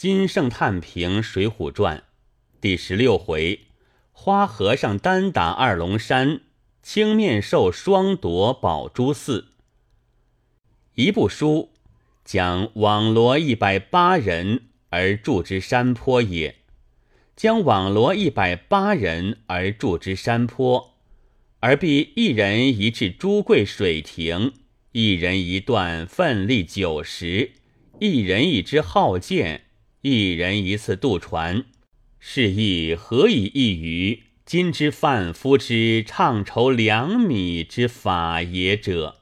金圣叹评《水浒传》第十六回：花和尚单打二龙山，青面兽双夺宝珠寺。一部书讲网罗一百八人而筑之山坡也，将网罗一百八人而筑之山坡，而必一人一至朱贵水亭，一人一段奋力九十，一人一支号箭。一人一次渡船，是亦何以异于今之贩夫之唱筹两米之法也者？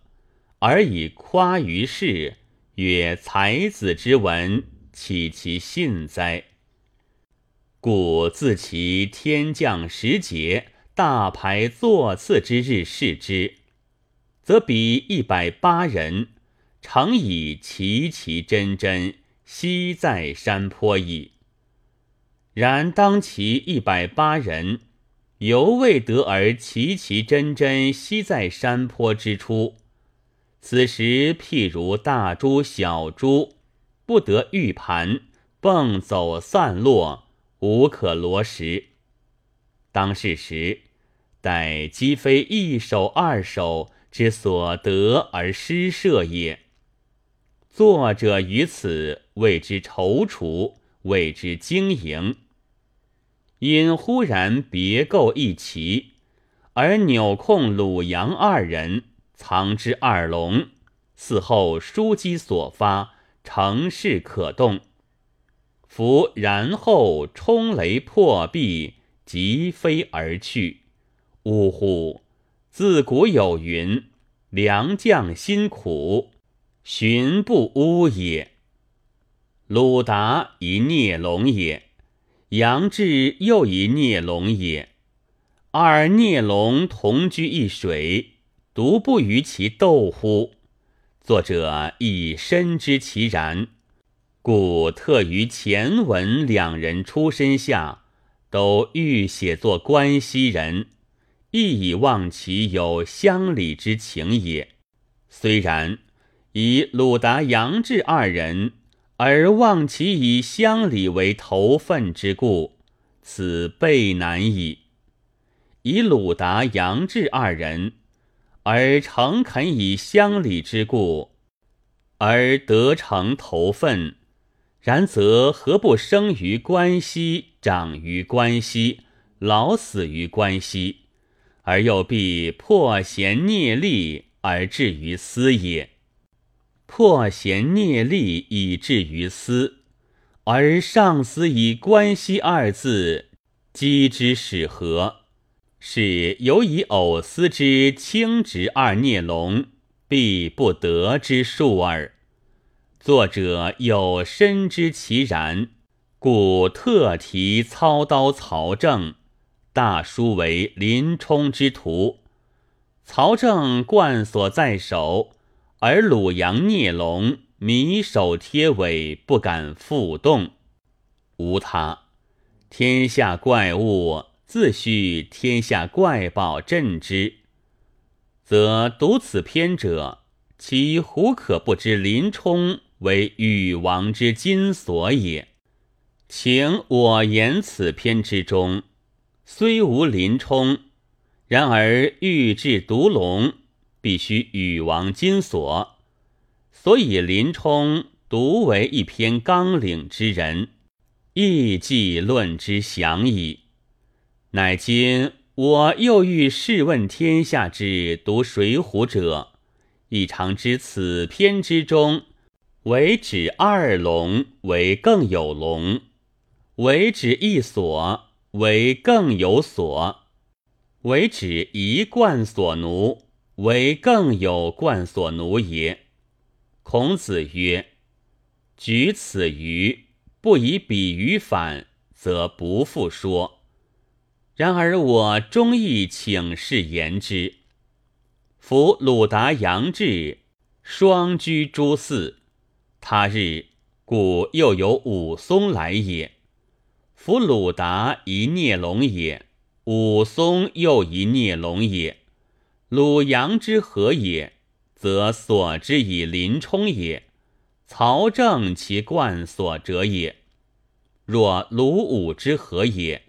而以夸于世，曰才子之文，岂其信哉？故自其天降时节，大排座次之日视之，则彼一百八人，诚以奇奇真真。悉在山坡矣。然当其一百八人，犹未得而齐齐真真悉在山坡之初，此时譬如大珠小珠，不得玉盘，蹦走散落，无可罗拾。当是时，待击飞一手二手之所得而施设也。作者于此为之踌躇，为之经营。因忽然别构一奇，而纽控鲁阳二人藏之二龙，嗣后枢机所发，乘势可动。夫然后冲雷破壁，疾飞而去。呜呼！自古有云：良将辛苦。寻不污也。鲁达一孽龙也，杨志又一孽龙也。二孽龙同居一水，独不与其斗乎？作者亦深知其然，故特于前文两人出身下，都欲写作关西人，亦以望其有乡里之情也。虽然。以鲁达、杨志二人，而望其以乡里为头份之故，此备难矣。以鲁达、杨志二人，而诚恳以乡里之故，而得成头份，然则何不生于关西，长于关西，老死于关西，而又必破贤孽力而至于斯也？破贤孽力以至于斯，而上司以关系二字击之使何？是有以偶思之轻直二孽龙，必不得之数耳。作者有深知其然，故特提操刀曹正，大书为林冲之徒。曹正冠所在手。而鲁阳孽龙迷首贴尾，不敢复动。无他，天下怪物自须天下怪宝镇之，则读此篇者，其胡可不知林冲为禹王之金锁也？请我言此篇之中，虽无林冲，然而欲制毒龙。必须禹王金锁，所以林冲独为一篇纲领之人，亦既论之详矣。乃今我又欲试问天下之读《水浒》者，亦常知此篇之中，唯指二龙为更有龙，唯指一锁为更有锁，唯指一贯所奴。为更有冠所奴也。孔子曰：“举此鱼，不以比喻反，则不复说。然而我终亦请示言之。夫鲁达、杨志双居诸寺，他日故又有武松来也。夫鲁达一孽龙也，武松又一孽龙也。”鲁阳之何也？则所之以林冲也。曹正其冠所者也。若鲁武之何也？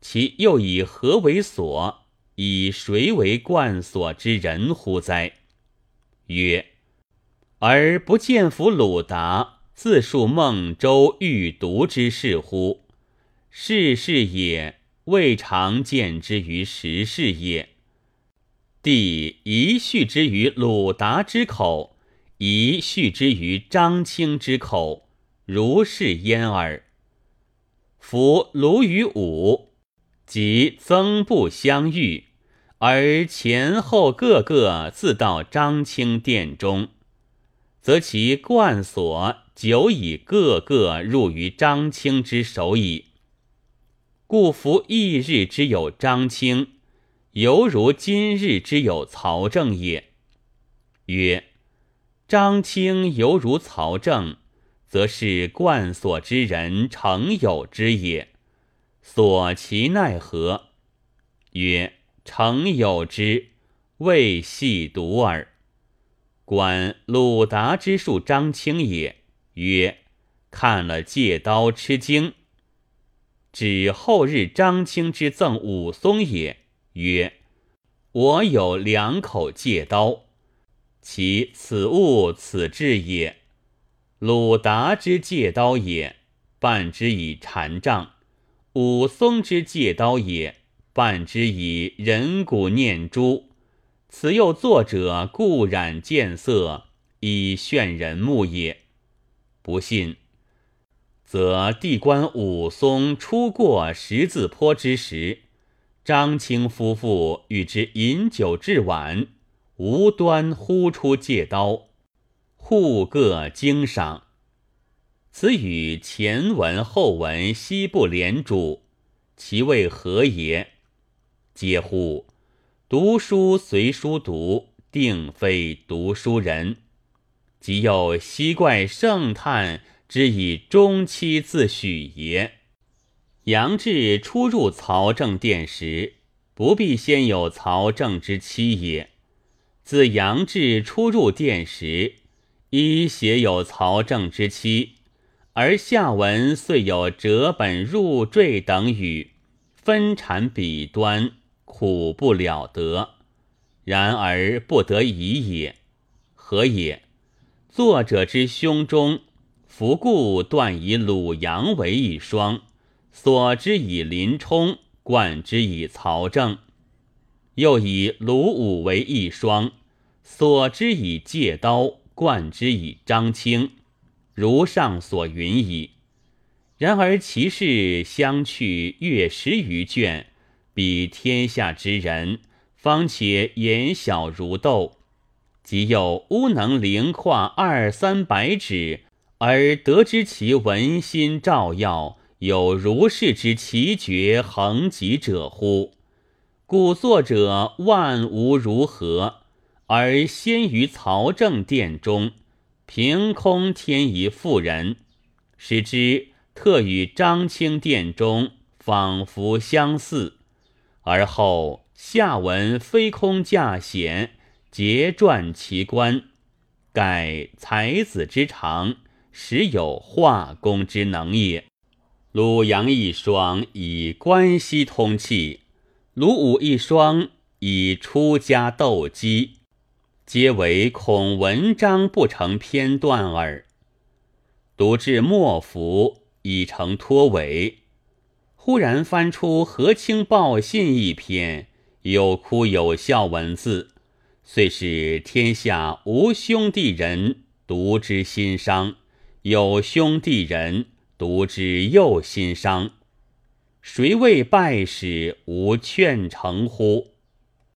其又以何为所？以谁为冠所之人乎哉？曰：而不见夫鲁达自述孟州欲毒之事乎？事事也，未尝见之于时事也。帝一叙之于鲁达之口，一叙之于张清之口，如是焉耳。夫鲁与武，即曾不相遇。而前后各个自到张清殿中，则其冠所久已各个入于张清之手矣。故夫一日之有张清，犹如今日之有曹正也。曰：张清犹如曹正，则是贯所之人诚有之也。所其奈何？曰。诚有之，未细读耳。观鲁达之术，张清也。曰：看了借刀吃惊。指后日张清之赠武松也。曰：我有两口借刀，其此物此志也。鲁达之借刀也，半之以禅杖；武松之借刀也。半之以人骨念珠，此又作者故染见色以炫人目也。不信，则地观武松出过十字坡之时，张清夫妇与之饮酒至晚，无端呼出借刀，互各惊赏。此与前文后文悉不连主，其为何也？嗟乎！读书随书读，定非读书人。即有西怪圣叹之以中期自许也。杨志初入曹正殿时，不必先有曹正之妻也。自杨志初入殿时，一写有曹正之妻，而下文遂有折本入赘等语，分阐笔端。苦不了得，然而不得已也。何也？作者之胸中，弗故断以鲁阳为一双，所之以林冲，冠之以曹正，又以鲁武为一双，所之以借刀，冠之以张清，如上所云矣。然而其事相去月十余卷。比天下之人，方且言小如豆，即又乌能凌跨二三百指，而得知其文心照耀，有如是之奇绝恒极者乎？故作者万无如何，而先于曹正殿中，凭空添一妇人，使之特与张清殿中仿佛相似。而后下文飞空驾险，结撰奇观，盖才子之长，实有画工之能也。鲁阳一双以关西通气，鲁武一双以出家斗鸡，皆为恐文章不成篇段耳。读至末伏，已成托尾。忽然翻出和清报信一篇，有哭有笑文字，遂使天下无兄弟人读之心伤，有兄弟人读之又心伤。谁为败使无劝成乎？